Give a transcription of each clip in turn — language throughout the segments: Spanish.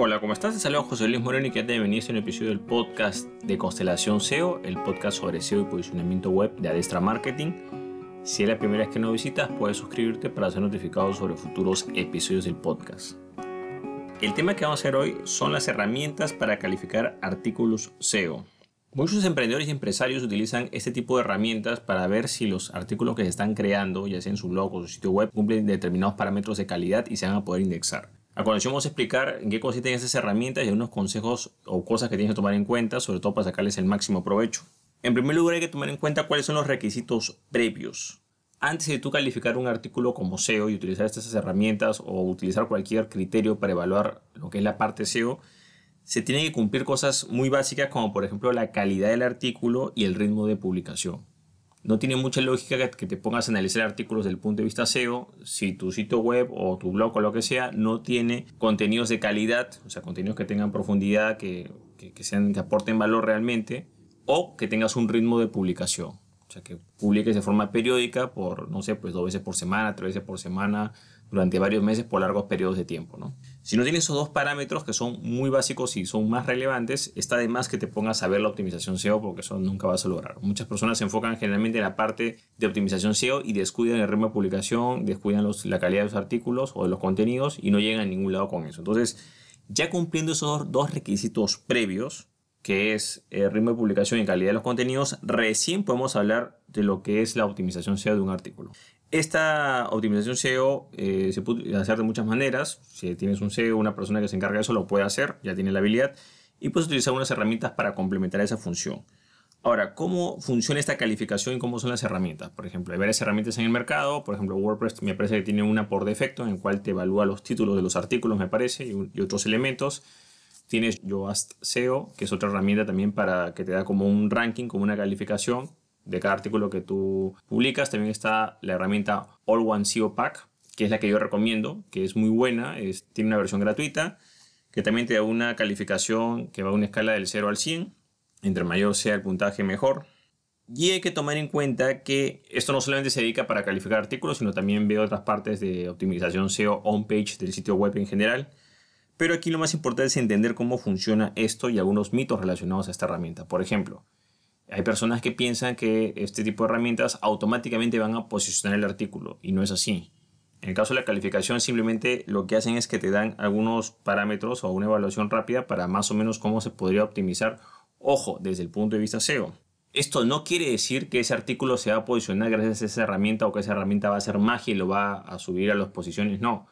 Hola, ¿cómo estás? Te saludo José Luis Moreno y que te bienvenido a un episodio del podcast de Constelación SEO, el podcast sobre SEO y posicionamiento web de Adestra Marketing. Si es la primera vez que nos visitas, puedes suscribirte para ser notificado sobre futuros episodios del podcast. El tema que vamos a hacer hoy son las herramientas para calificar artículos SEO. Muchos emprendedores y empresarios utilizan este tipo de herramientas para ver si los artículos que se están creando, ya sea en su blog o su sitio web, cumplen determinados parámetros de calidad y se van a poder indexar. A continuación vamos a explicar en qué consisten esas herramientas y unos consejos o cosas que tienes que tomar en cuenta, sobre todo para sacarles el máximo provecho. En primer lugar hay que tomar en cuenta cuáles son los requisitos previos. Antes de tú calificar un artículo como SEO y utilizar estas herramientas o utilizar cualquier criterio para evaluar lo que es la parte SEO, se tienen que cumplir cosas muy básicas como por ejemplo la calidad del artículo y el ritmo de publicación no tiene mucha lógica que te pongas a analizar artículos desde el punto de vista SEO si tu sitio web o tu blog o lo que sea no tiene contenidos de calidad, o sea, contenidos que tengan profundidad, que, sean, que aporten valor realmente, o que tengas un ritmo de publicación. O sea, que publiques de forma periódica por, no sé, pues dos veces por semana, tres veces por semana, durante varios meses por largos periodos de tiempo. ¿no? Si no tienes esos dos parámetros que son muy básicos y son más relevantes, está de más que te pongas a ver la optimización SEO porque eso nunca vas a lograr. Muchas personas se enfocan generalmente en la parte de optimización SEO y descuidan el ritmo de publicación, descuidan la calidad de los artículos o de los contenidos y no llegan a ningún lado con eso. Entonces, ya cumpliendo esos dos requisitos previos, que es el ritmo de publicación y calidad de los contenidos, recién podemos hablar de lo que es la optimización SEO de un artículo. Esta optimización SEO eh, se puede hacer de muchas maneras. Si tienes un SEO, una persona que se encarga de eso lo puede hacer, ya tiene la habilidad. Y puedes utilizar unas herramientas para complementar esa función. Ahora, ¿cómo funciona esta calificación y cómo son las herramientas? Por ejemplo, hay varias herramientas en el mercado. Por ejemplo, WordPress me parece que tiene una por defecto en el cual te evalúa los títulos de los artículos, me parece, y, y otros elementos. Tienes Yoast SEO, que es otra herramienta también para que te da como un ranking, como una calificación de cada artículo que tú publicas. También está la herramienta All One SEO Pack, que es la que yo recomiendo, que es muy buena, tiene una versión gratuita, que también te da una calificación que va a una escala del 0 al 100. Entre mayor sea el puntaje, mejor. Y hay que tomar en cuenta que esto no solamente se dedica para calificar artículos, sino también ve otras partes de optimización SEO on-page del sitio web en general. Pero aquí lo más importante es entender cómo funciona esto y algunos mitos relacionados a esta herramienta. Por ejemplo, hay personas que piensan que este tipo de herramientas automáticamente van a posicionar el artículo y no es así. En el caso de la calificación simplemente lo que hacen es que te dan algunos parámetros o una evaluación rápida para más o menos cómo se podría optimizar, ojo, desde el punto de vista SEO. Esto no quiere decir que ese artículo se va a posicionar gracias a esa herramienta o que esa herramienta va a ser magia y lo va a subir a las posiciones, no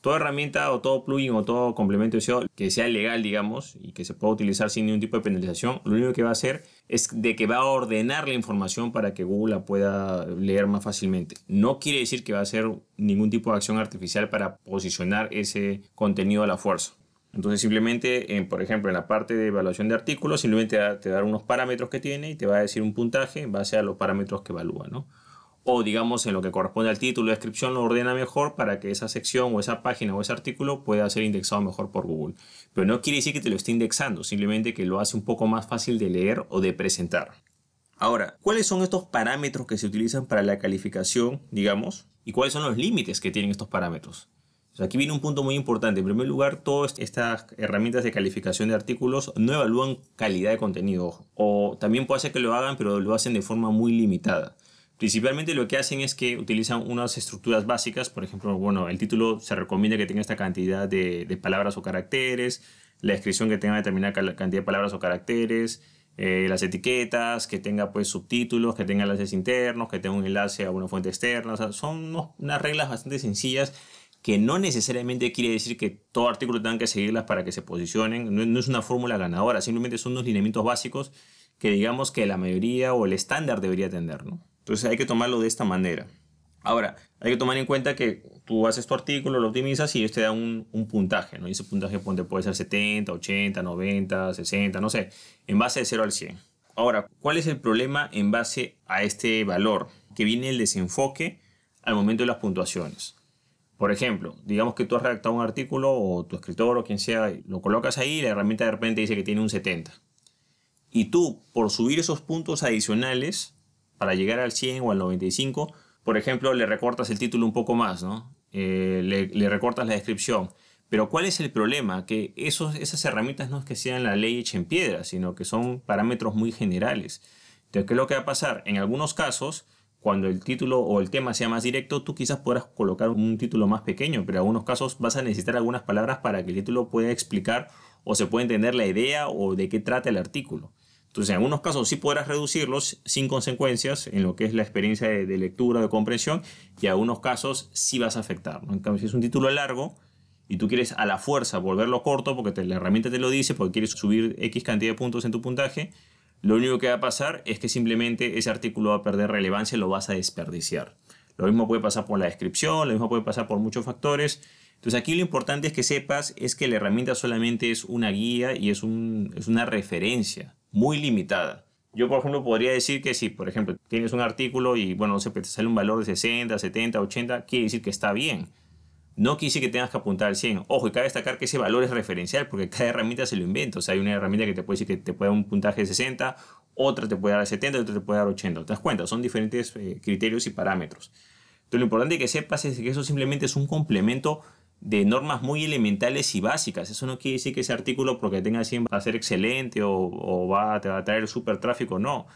toda herramienta o todo plugin o todo complemento de SEO que sea legal, digamos, y que se pueda utilizar sin ningún tipo de penalización, lo único que va a hacer es de que va a ordenar la información para que Google la pueda leer más fácilmente. No quiere decir que va a hacer ningún tipo de acción artificial para posicionar ese contenido a la fuerza. Entonces simplemente, por ejemplo, en la parte de evaluación de artículos, simplemente te da unos parámetros que tiene y te va a decir un puntaje en base a los parámetros que evalúa, ¿no? O digamos en lo que corresponde al título descripción lo ordena mejor para que esa sección o esa página o ese artículo pueda ser indexado mejor por Google. Pero no quiere decir que te lo esté indexando, simplemente que lo hace un poco más fácil de leer o de presentar. Ahora, ¿cuáles son estos parámetros que se utilizan para la calificación, digamos? ¿Y cuáles son los límites que tienen estos parámetros? aquí viene un punto muy importante. En primer lugar, todas estas herramientas de calificación de artículos no evalúan calidad de contenido. O también puede ser que lo hagan, pero lo hacen de forma muy limitada. Principalmente lo que hacen es que utilizan unas estructuras básicas, por ejemplo, bueno, el título se recomienda que tenga esta cantidad de, palabras o caracteres, la descripción que tenga determinada cantidad de palabras o caracteres, eh, las etiquetas, que tenga pues subtítulos, que tenga enlaces internos, que tenga un enlace a una fuente externa, son unas reglas bastante sencillas que no necesariamente quiere decir que todo artículo tenga que seguirlas para que se posicionen, no, no es una fórmula ganadora, simplemente son unos lineamientos básicos que digamos que la mayoría o el estándar debería tener, ¿no? Entonces hay que tomarlo de esta manera. Ahora, hay que tomar en cuenta que tú haces tu artículo, lo optimizas y ellos te dan un, puntaje, ¿no? Y ese puntaje puede ser 70, 80, 90, 60, no sé, en base de 0 al 100. Ahora, ¿cuál es el problema en base a este valor? Que viene el desenfoque al momento de las puntuaciones. Por ejemplo, digamos que tú has redactado un artículo o tu escritor o quien sea, lo colocas ahí y la herramienta de repente dice que tiene un 70. Y tú, por subir esos puntos adicionales, para llegar al 100 o al 95, por ejemplo, le recortas el título un poco más, ¿no? Eh, le, recortas la descripción, Pero ¿cuál es el problema? Que esos, esas herramientas no es que sean la ley hecha en piedra, sino que son parámetros muy generales. Entonces, ¿qué es lo que va a pasar? En algunos casos, cuando el título o el tema sea más directo, tú quizás podrás colocar un título más pequeño, pero en algunos casos vas a necesitar algunas palabras para que el título pueda explicar o se pueda entender la idea o de qué trata el artículo. Entonces, en algunos casos sí podrás reducirlos sin consecuencias en lo que es la experiencia de, lectura o de comprensión, y en algunos casos sí vas a afectar. En cambio, si es un título largo y tú quieres a la fuerza volverlo corto porque la herramienta te lo dice, porque quieres subir X cantidad de puntos en tu puntaje, lo único que va a pasar es que simplemente ese artículo va a perder relevancia y lo vas a desperdiciar. Lo mismo puede pasar por la descripción, lo mismo puede pasar por muchos factores. Entonces aquí lo importante es que sepas es que la herramienta solamente es una guía y es una referencia muy limitada. Yo, por ejemplo, podría decir que si, por ejemplo, tienes un artículo y, bueno, no sé, pues, te sale un valor de 60, 70, 80, quiere decir que está bien. No quiere decir que tengas que apuntar al 100. Ojo, y cabe destacar que ese valor es referencial porque cada herramienta se lo inventa. O sea, hay una herramienta que te puede decir que te puede dar un puntaje de 60, otra te puede dar 70, otra te puede dar 80. ¿Te das cuenta? Son diferentes eh, criterios y parámetros. Entonces, lo importante que sepas es que eso simplemente es un complemento de normas muy elementales y básicas. Eso no quiere decir que ese artículo, porque tenga 100, va a ser excelente o, va, te va a traer super tráfico. No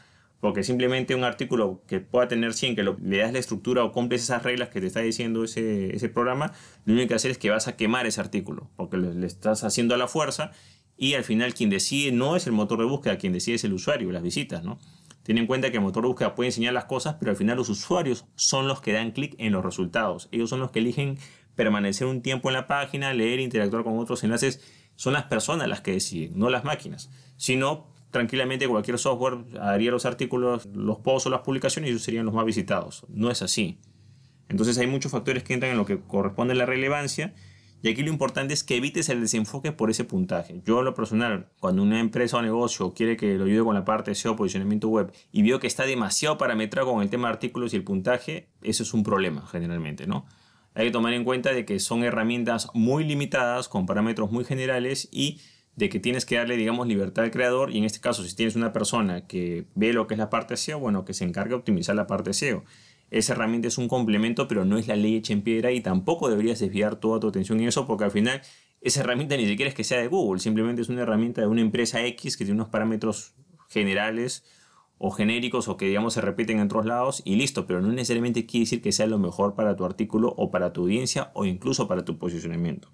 porque simplemente un artículo que pueda tener 100, que le das la estructura o cumples esas reglas que te está diciendo ese, ese programa, lo único que hacer es que vas a quemar ese artículo, porque le, estás haciendo a la fuerza y al final quien decide no es el motor de búsqueda, quien decide es el usuario, las visitas, ¿no? Ten en cuenta que el motor de búsqueda puede enseñar las cosas, pero al final los usuarios son los que dan clic en los resultados. Ellos son los que eligen permanecer un tiempo en la página, leer, interactuar con otros enlaces. Son las personas las que deciden, no las máquinas. Si no, tranquilamente cualquier software haría los artículos, los posts o las publicaciones y ellos serían los más visitados. No es así. Entonces hay muchos factores que entran en lo que corresponde a la relevancia y aquí lo importante es que evites el desenfoque por ese puntaje. Yo a lo personal, cuando una empresa o negocio quiere que lo ayude con la parte de SEO, posicionamiento web, y veo que está demasiado parametrado con el tema de artículos y el puntaje, eso es un problema generalmente, ¿no? Hay que tomar en cuenta de que son herramientas muy limitadas, con parámetros muy generales y de que tienes que darle, digamos, libertad al creador y en este caso, si tienes una persona que ve lo que es la parte SEO, bueno, que se encargue de optimizar la parte SEO. Esa herramienta es un complemento, pero no es la ley hecha en piedra y tampoco deberías desviar toda tu atención en eso porque al final esa herramienta ni siquiera es que sea de Google, simplemente es una herramienta de una empresa X que tiene unos parámetros generales o genéricos o que digamos se repiten en otros lados y listo, pero no necesariamente quiere decir que sea lo mejor para tu artículo o para tu audiencia o incluso para tu posicionamiento.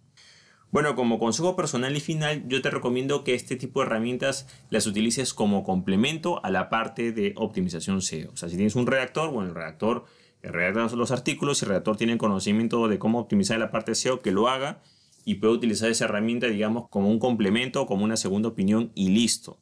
Bueno, como consejo personal y final, yo te recomiendo que este tipo de herramientas las utilices como complemento a la parte de optimización SEO. O sea, si tienes un redactor, bueno, el redactor redacta los artículos y el redactor tiene conocimiento de cómo optimizar la parte SEO, que lo haga y puede utilizar esa herramienta, digamos, como un complemento, como una segunda opinión y listo.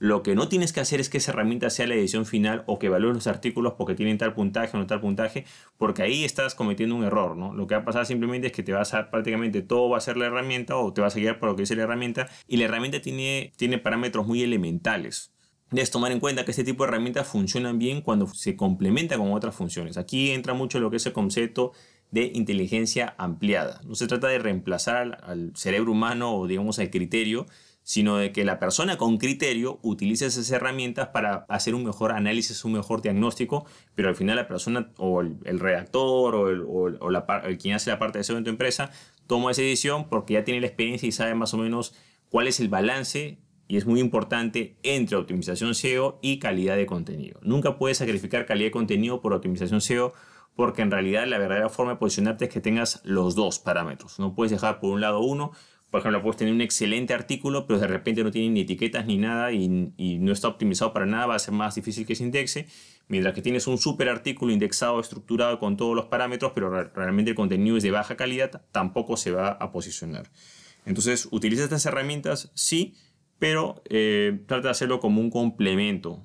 Lo que no tienes que hacer es que esa herramienta sea la edición final o que evalúes los artículos porque tienen tal puntaje o no tal puntaje, porque ahí estás cometiendo un error, ¿no? Lo que va a pasar simplemente es que te vas a prácticamente todo va a ser la herramienta o te vas a guiar por lo que dice la herramienta y la herramienta tiene, tiene parámetros muy elementales. Debes tomar en cuenta que este tipo de herramientas funcionan bien cuando se complementa con otras funciones. Aquí entra mucho lo que es el concepto de inteligencia ampliada. No se trata de reemplazar al, cerebro humano o digamos al criterio, sino de que la persona con criterio utilice esas herramientas para hacer un mejor análisis, un mejor diagnóstico, pero al final la persona o el, redactor o, el, o, el, quien hace la parte de SEO en tu empresa toma esa decisión porque ya tiene la experiencia y sabe más o menos cuál es el balance y es muy importante entre optimización SEO y calidad de contenido. Nunca puedes sacrificar calidad de contenido por optimización SEO porque en realidad la verdadera forma de posicionarte es que tengas los dos parámetros. No puedes dejar por un lado uno por ejemplo, puedes tener un excelente artículo, pero de repente no tiene ni etiquetas ni nada y, no está optimizado para nada, va a ser más difícil que se indexe. Mientras que tienes un super artículo indexado, estructurado con todos los parámetros, pero realmente el contenido es de baja calidad, tampoco se va a posicionar. Entonces, utiliza estas herramientas, sí, pero eh, trata de hacerlo como un complemento,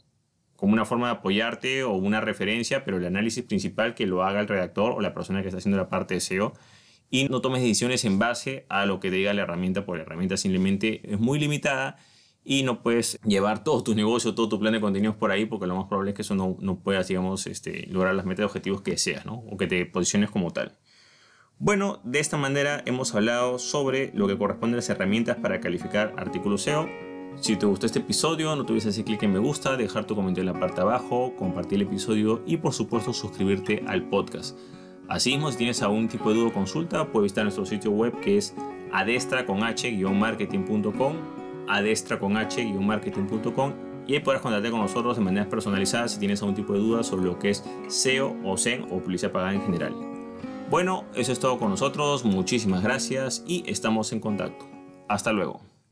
como una forma de apoyarte o una referencia, pero el análisis principal que lo haga el redactor o la persona que está haciendo la parte de SEO y no tomes decisiones en base a lo que te diga la herramienta, porque la herramienta simplemente es muy limitada y no puedes llevar todo tu negocio, todo tu plan de contenidos por ahí, porque lo más probable es que eso no, no puedas, digamos, este, lograr las metas de objetivos que deseas, ¿no? O que te posiciones como tal. Bueno, de esta manera hemos hablado sobre lo que corresponde a las herramientas para calificar artículos SEO. Si te gustó este episodio, no te olvides hacer clic en me gusta, dejar tu comentario en la parte abajo, compartir el episodio y por supuesto suscribirte al podcast. Asimismo, si tienes algún tipo de duda o consulta, puedes visitar nuestro sitio web que es adestra con h-marketing.com, adestra con h-marketing.com y ahí podrás contactar con nosotros de manera personalizada si tienes algún tipo de dudas sobre lo que es SEO o SEM o publicidad pagada en general. Bueno, eso es todo con nosotros, muchísimas gracias y estamos en contacto. Hasta luego.